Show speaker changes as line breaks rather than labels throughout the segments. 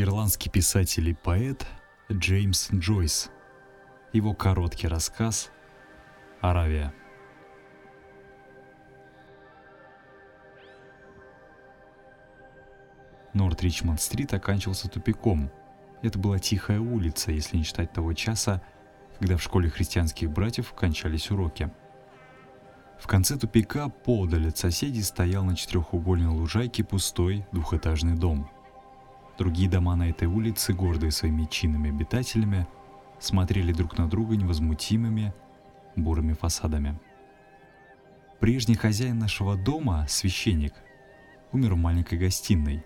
Ирландский писатель и поэт Джеймс Джойс. Его короткий рассказ «Аравия». Норт-Ричмонд-стрит оканчивался тупиком. Это была тихая улица, если не считать того часа, когда в школе христианских братьев кончались уроки. В конце тупика, поодаль от соседей, стоял на четырехугольной лужайке пустой двухэтажный дом. Другие дома на этой улице, гордые своими чинными обитателями, смотрели друг на друга невозмутимыми бурыми фасадами. Прежний хозяин нашего дома, священник, умер в маленькой гостиной.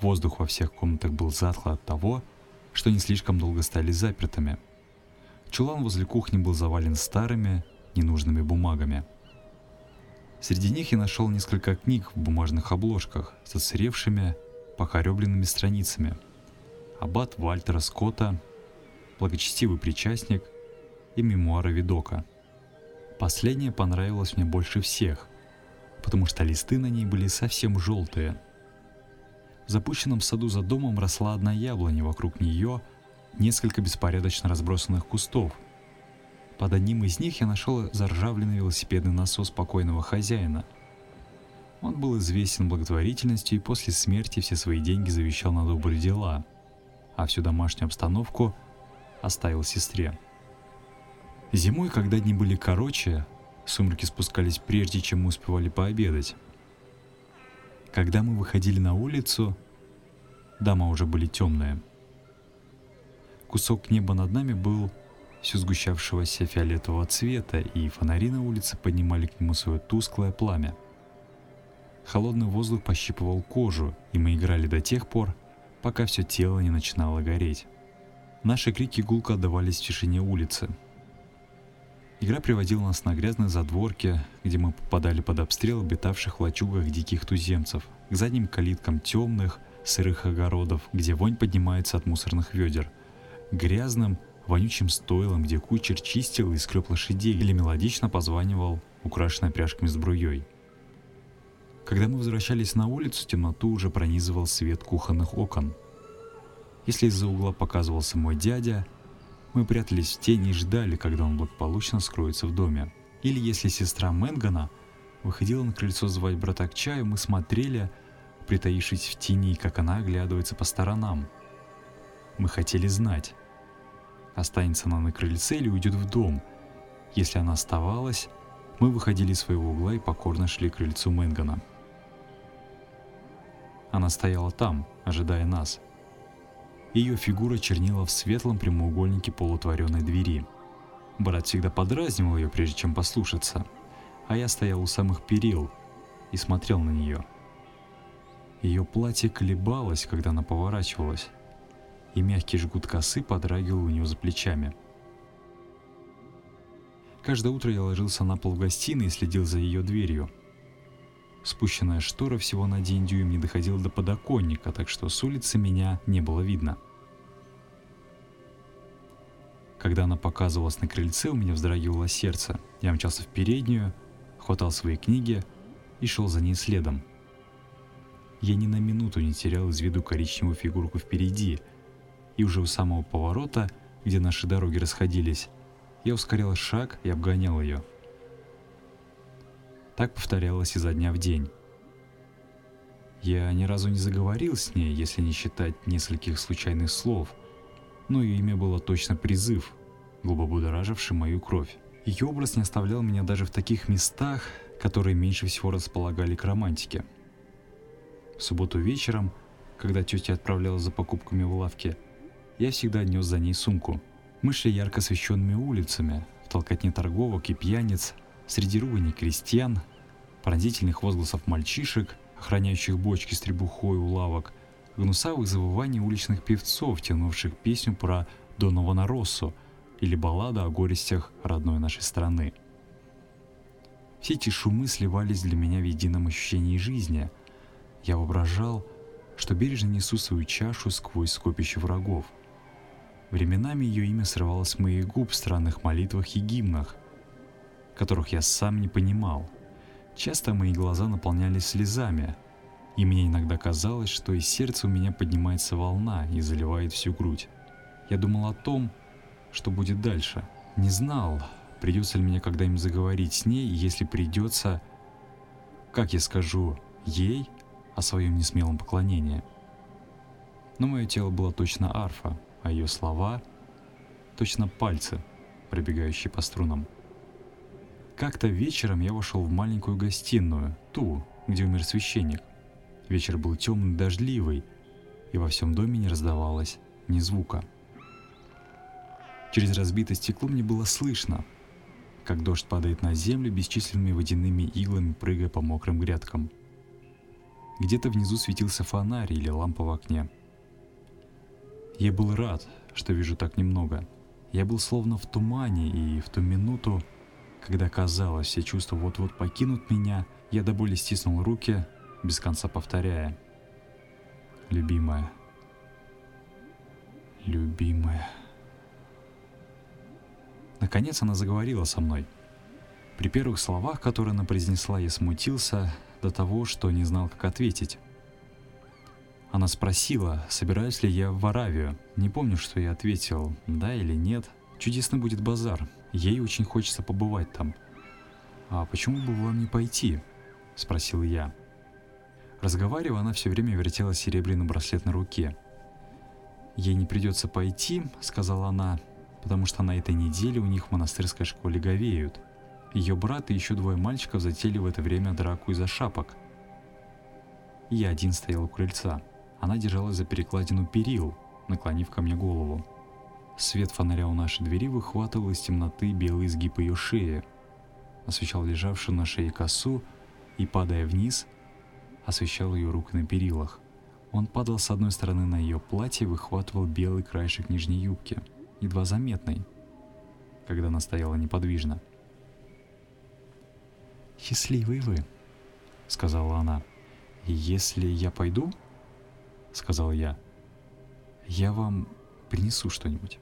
Воздух во всех комнатах был затхлый от того, что не слишком долго стали запертыми. Чулан возле кухни был завален старыми, ненужными бумагами. Среди них я нашел несколько книг в бумажных обложках с отсыревшими, покоребленными страницами. Аббат Вальтера Скотта, благочестивый причастник и мемуары Видока. Последнее понравилось мне больше всех, потому что листы на ней были совсем желтые. В запущенном саду за домом росла одна яблоня, вокруг нее несколько беспорядочно разбросанных кустов – под одним из них я нашел заржавленный велосипедный насос покойного хозяина. Он был известен благотворительностью и после смерти все свои деньги завещал на добрые дела, а всю домашнюю обстановку оставил сестре. Зимой, когда дни были короче, сумерки спускались прежде, чем мы успевали пообедать. Когда мы выходили на улицу, дома уже были темные. Кусок неба над нами был все сгущавшегося фиолетового цвета, и фонари на улице поднимали к нему свое тусклое пламя. Холодный воздух пощипывал кожу, и мы играли до тех пор, пока все тело не начинало гореть. Наши крики гулко отдавались в тишине улицы. Игра приводила нас на грязные задворки, где мы попадали под обстрел обитавших в лачугах диких туземцев, к задним калиткам темных, сырых огородов, где вонь поднимается от мусорных ведер, грязным, вонючим стойлом, где кучер чистил и скреб лошадей или мелодично позванивал украшенной пряжками сбруей. Когда мы возвращались на улицу, темноту уже пронизывал свет кухонных окон. Если из-за угла показывался мой дядя, мы прятались в тени и ждали, когда он благополучно скроется в доме. Или если сестра Мэнгана выходила на крыльцо звать брата к чаю, мы смотрели, притаившись в тени, как она оглядывается по сторонам. Мы хотели знать, останется она на крыльце или уйдет в дом. Если она оставалась, мы выходили из своего угла и покорно шли к крыльцу Мэнгана. Она стояла там, ожидая нас. Ее фигура чернила в светлом прямоугольнике полутворенной двери. Брат всегда подразнивал ее, прежде чем послушаться, а я стоял у самых перил и смотрел на нее. Ее платье колебалось, когда она поворачивалась и мягкий жгут косы подрагивал у него за плечами. Каждое утро я ложился на пол в гостиной и следил за ее дверью. Спущенная штора всего на один дюйм не доходила до подоконника, так что с улицы меня не было видно. Когда она показывалась на крыльце, у меня вздрагивало сердце. Я мчался в переднюю, хватал свои книги и шел за ней следом. Я ни на минуту не терял из виду коричневую фигурку впереди — и уже у самого поворота, где наши дороги расходились, я ускорял шаг и обгонял ее. Так повторялось изо дня в день. Я ни разу не заговорил с ней, если не считать нескольких случайных слов, но ее имя было точно призыв, глубоко будораживший мою кровь. Ее образ не оставлял меня даже в таких местах, которые меньше всего располагали к романтике. В субботу вечером, когда тетя отправлялась за покупками в лавке, я всегда нес за ней сумку. Мы шли ярко освещенными улицами, в толкотне торговок и пьяниц, среди руганий крестьян, пронзительных возгласов мальчишек, охраняющих бочки с требухой у лавок, гнусавых завываний уличных певцов, тянувших песню про Донована Россо или баллада о горестях родной нашей страны. Все эти шумы сливались для меня в едином ощущении жизни. Я воображал, что бережно несу свою чашу сквозь скопище врагов – Временами ее имя срывалось с моих губ в странных молитвах и гимнах, которых я сам не понимал. Часто мои глаза наполнялись слезами. И мне иногда казалось, что из сердца у меня поднимается волна и заливает всю грудь. Я думал о том, что будет дальше. Не знал, придется ли мне когда-нибудь заговорить с ней, если придется, как я скажу ей о своем несмелом поклонении. Но мое тело было точно арфа, а ее слова — точно пальцы, пробегающие по струнам. Как-то вечером я вошел в маленькую гостиную, ту, где умер священник. Вечер был темный, дождливый, и во всем доме не раздавалось ни звука. Через разбитое стекло мне было слышно, как дождь падает на землю бесчисленными водяными иглами, прыгая по мокрым грядкам. Где-то внизу светился фонарь или лампа в окне. Я был рад, что вижу так немного. Я был словно в тумане, и в ту минуту, когда казалось, все чувства вот-вот покинут меня, я до боли стиснул руки, без конца повторяя. Любимая. Любимая. Наконец она заговорила со мной. При первых словах, которые она произнесла, я смутился до того, что не знал, как ответить. Она спросила, собираюсь ли я в Аравию. Не помню, что я ответил, да или нет. Чудесный будет базар. Ей очень хочется побывать там. «А почему бы вам не пойти?» – спросил я. Разговаривая, она все время вертела серебряный браслет на руке. «Ей не придется пойти», — сказала она, потому что на этой неделе у них в монастырской школе говеют. Ее брат и еще двое мальчиков затеяли в это время драку из-за шапок. Я один стоял у крыльца. Она держалась за перекладину перил, наклонив ко мне голову. Свет фонаря у нашей двери выхватывал из темноты белый изгиб ее шеи, освещал лежавшую на шее косу и, падая вниз, освещал ее руки на перилах. Он падал с одной стороны на ее платье и выхватывал белый краешек нижней юбки – едва заметной, когда она стояла неподвижно. «Счастливый вы», — сказала она. «Если я пойду, — сказал я, — я вам принесу что-нибудь».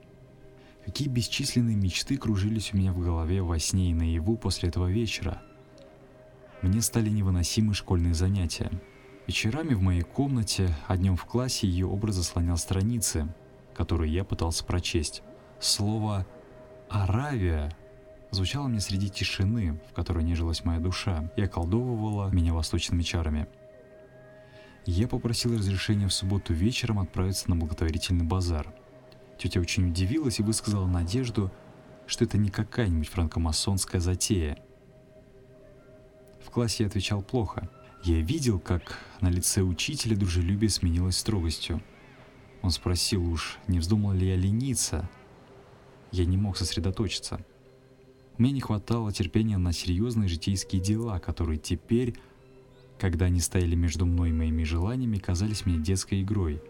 Какие бесчисленные мечты кружились у меня в голове во сне и наяву после этого вечера. Мне стали невыносимы школьные занятия. Вечерами в моей комнате, а днем в классе ее образ заслонял страницы, которые я пытался прочесть. Слово «Аравия» звучало мне среди тишины, в которой нежилась моя душа, и околдовывала меня восточными чарами. Я попросил разрешения в субботу вечером отправиться на благотворительный базар. Тетя очень удивилась и высказала надежду, что это не какая-нибудь франкомасонская затея. В классе я отвечал плохо. Я видел, как на лице учителя дружелюбие сменилось строгостью. Он спросил уж, не вздумал ли я лениться, я не мог сосредоточиться. Мне не хватало терпения на серьезные житейские дела, которые теперь, когда они стояли между мной и моими желаниями, казались мне детской игрой.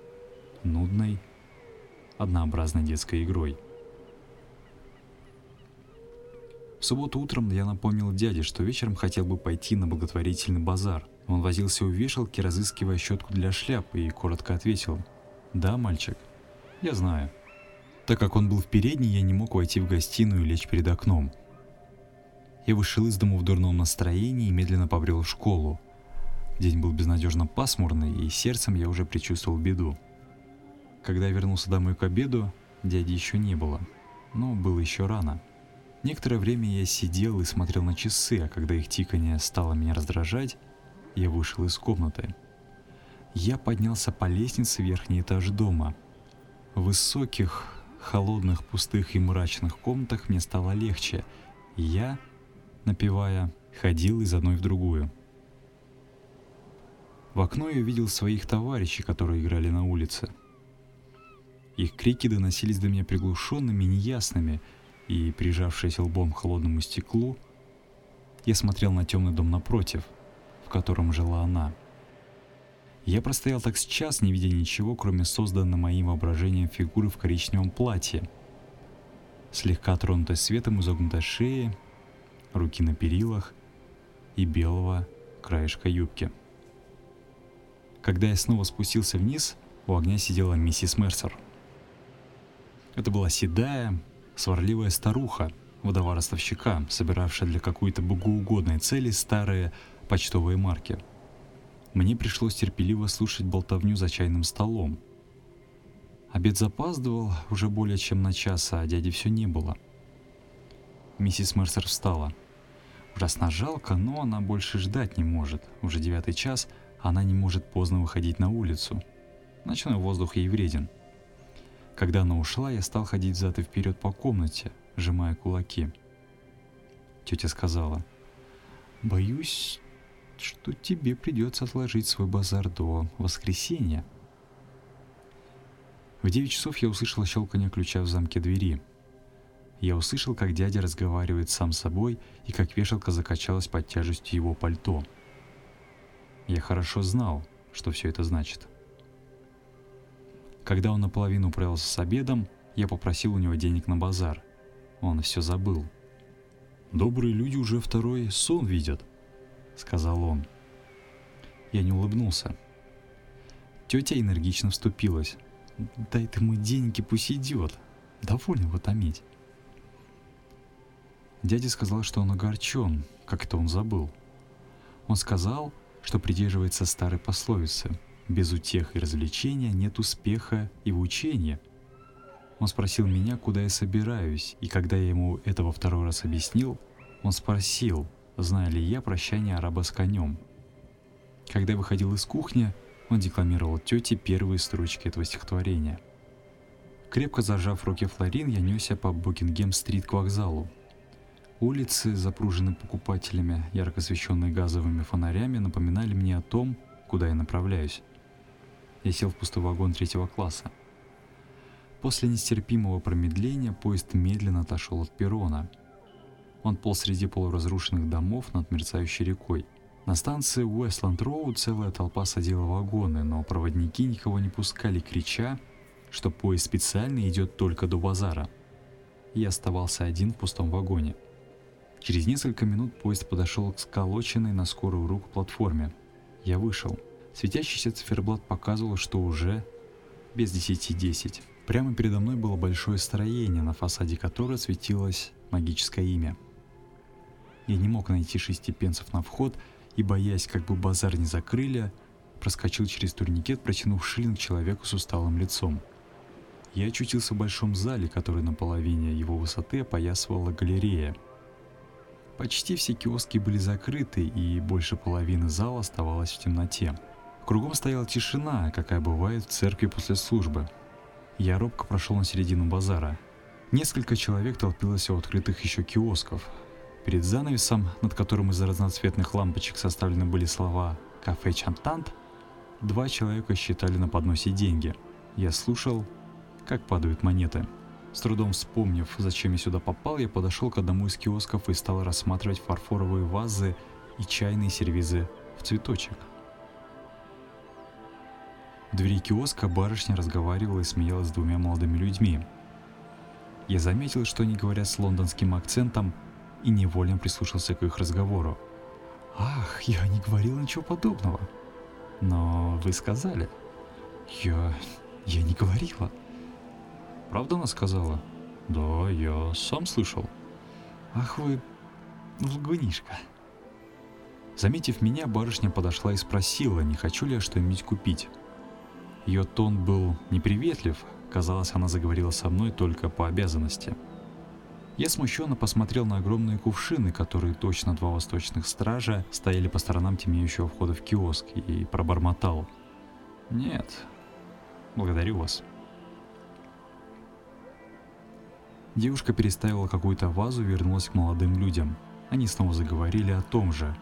Нудной, однообразной детской игрой. В субботу утром я напомнил дяде, что вечером хотел бы пойти на благотворительный базар. Он возился у вешалки, разыскивая щетку для шляп, и коротко ответил «Да, мальчик, я знаю». Так как он был в передней, я не мог войти в гостиную и лечь перед окном. Я вышел из дома в дурном настроении и медленно побрел в школу. День был безнадежно пасмурный, и сердцем я уже предчувствовал беду. Когда я вернулся домой к обеду, дяди еще не было, но было еще рано. Некоторое время я сидел и смотрел на часы, а когда их тикание стало меня раздражать, я вышел из комнаты. Я поднялся по лестнице в верхний этаж дома. В высоких, холодных, пустых и мрачных комнатах мне стало легче, я, напевая, ходил из одной в другую. В окно я увидел своих товарищей, которые играли на улице. Их крики доносились до меня приглушенными, неясными, и, прижавшись лбом к холодному стеклу, я смотрел на темный дом напротив, в котором жила она — я простоял так с час, не видя ничего, кроме созданной моим воображением фигуры в коричневом платье. Слегка тронутой светом изогнутой шеи, руки на перилах и белого краешка юбки. Когда я снова спустился вниз, у огня сидела миссис Мерсер. Это была седая, сварливая старуха, вдова ростовщика, собиравшая для какой-то богоугодной цели старые почтовые марки – Мне пришлось терпеливо слушать болтовню за чайным столом. Обед запаздывал уже более чем на час, а дяди все не было. Миссис Мерсер встала. Ужасно жалко, но она больше ждать не может. Уже девятый час, а она не может поздно выходить на улицу. Ночной воздух ей вреден. Когда она ушла, я стал ходить взад и вперед по комнате, сжимая кулаки. Тетя сказала, «Боюсь, что тебе придется отложить свой базар до воскресенья». В девять часов я услышал щелканье ключа в замке двери. Я услышал, как дядя разговаривает сам с собой и как вешалка закачалась под тяжестью его пальто. Я хорошо знал, что все это значит. Когда он наполовину управился с обедом, я попросил у него денег на базар. Он все забыл. «Добрые люди уже второй сон видят», — сказал он. Я не улыбнулся. Тетя энергично вступилась. «Дай ты ему деньги, пусть идет. Довольно его томить». Дядя сказал, что он огорчен, как это он забыл. Он сказал, что придерживается старой пословицы без утех и развлечения нет успеха и в учении. Он спросил меня, куда я собираюсь, и когда я ему это во второй раз объяснил, он спросил, знаю ли я прощание араба с конем. Когда я выходил из кухни, он декламировал тете первые строчки этого стихотворения. Крепко зажав руки Флорин, я несся по Букингем-стрит к вокзалу. Улицы, запруженные покупателями, ярко освещенные газовыми фонарями, напоминали мне о том, куда я направляюсь. Я сел в пустой вагон третьего класса. После нестерпимого промедления поезд медленно отошел от перрона. Он полз среди полуразрушенных домов над мерцающей рекой. На станции Уэстланд-Роу целая толпа садила вагоны, но проводники никого не пускали, крича, что поезд специально идет только до базара. Я оставался один в пустом вагоне. Через несколько минут поезд подошел к сколоченной на скорую руку платформе. Я вышел. Светящийся циферблат показывал, что уже без десяти десять. Прямо передо мной было большое строение, на фасаде которого светилось магическое имя. Я не мог найти шести пенсов на вход и, боясь, как бы базар не закрыли, проскочил через турникет, протянув шиллинг человеку с усталым лицом. Я очутился в большом зале, который на половине его высоты опоясывала галерея. Почти все киоски были закрыты, и больше половины зала оставалась в темноте. Кругом стояла тишина, какая бывает в церкви после службы. Я робко прошел на середину базара. Несколько человек толпилось у открытых еще киосков. Перед занавесом, над которым из разноцветных лампочек составлены были слова «Кафе Чантант», два человека считали на подносе деньги. Я слушал, как падают монеты. С трудом вспомнив, зачем я сюда попал, я подошел к одному из киосков и стал рассматривать фарфоровые вазы и чайные сервизы в цветочек. В двери киоска барышня разговаривала и смеялась с двумя молодыми людьми. Я заметил, что они говорят с лондонским акцентом, и невольно прислушался к их разговору. «Ах, я не говорил ничего подобного!» «Но вы сказали». «Я... я не говорила». «Правда она сказала?» «Да, я сам слышал». «Ах вы... лгунишка». Заметив меня, барышня подошла и спросила, не хочу ли я что-нибудь купить. Ее тон был неприветлив, казалось, она заговорила со мной только по обязанности. Я смущенно посмотрел на огромные кувшины, которые точно два восточных стража стояли по сторонам темнеющего входа в киоск, и пробормотал. «Нет, благодарю вас». Девушка переставила какую-то вазу и вернулась к молодым людям. Они снова заговорили о том же.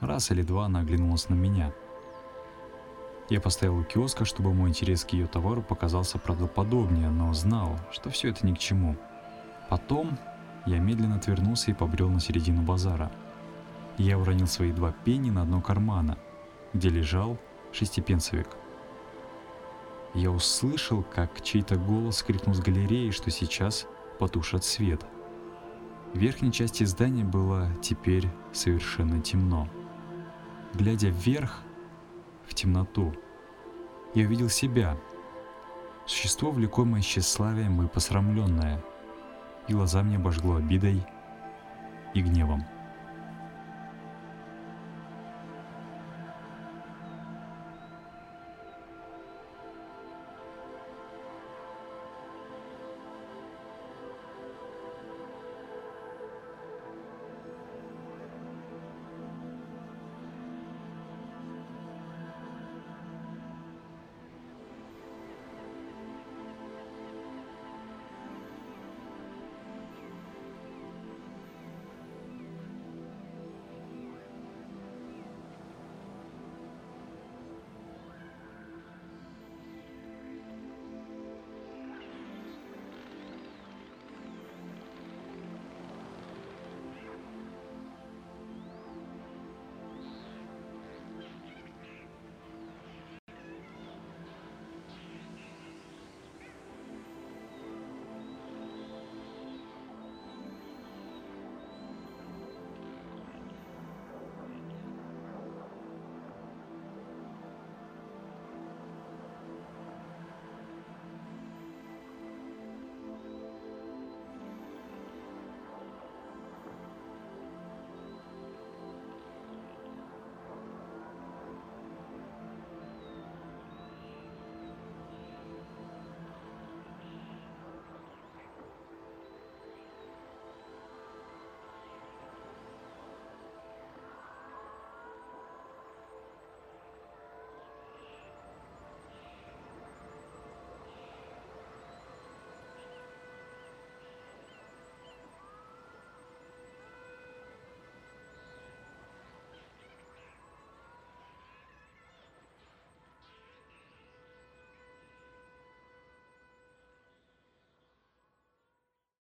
Раз или два она оглянулась на меня – я поставил у киоска, чтобы мой интерес к ее товару показался правдоподобнее, но знал, что все это ни к чему. Потом я медленно отвернулся и побрел на середину базара. Я уронил свои два пенни на дно кармана, где лежал шестипенсовик. Я услышал, как чей-то голос крикнул с галереи, что сейчас потушат свет. В верхней части здания было теперь совершенно темно. Глядя вверх, темноту. Я увидел себя, существо, влекомое тщеславием и посрамленное, и глаза мне обожгло обидой и гневом.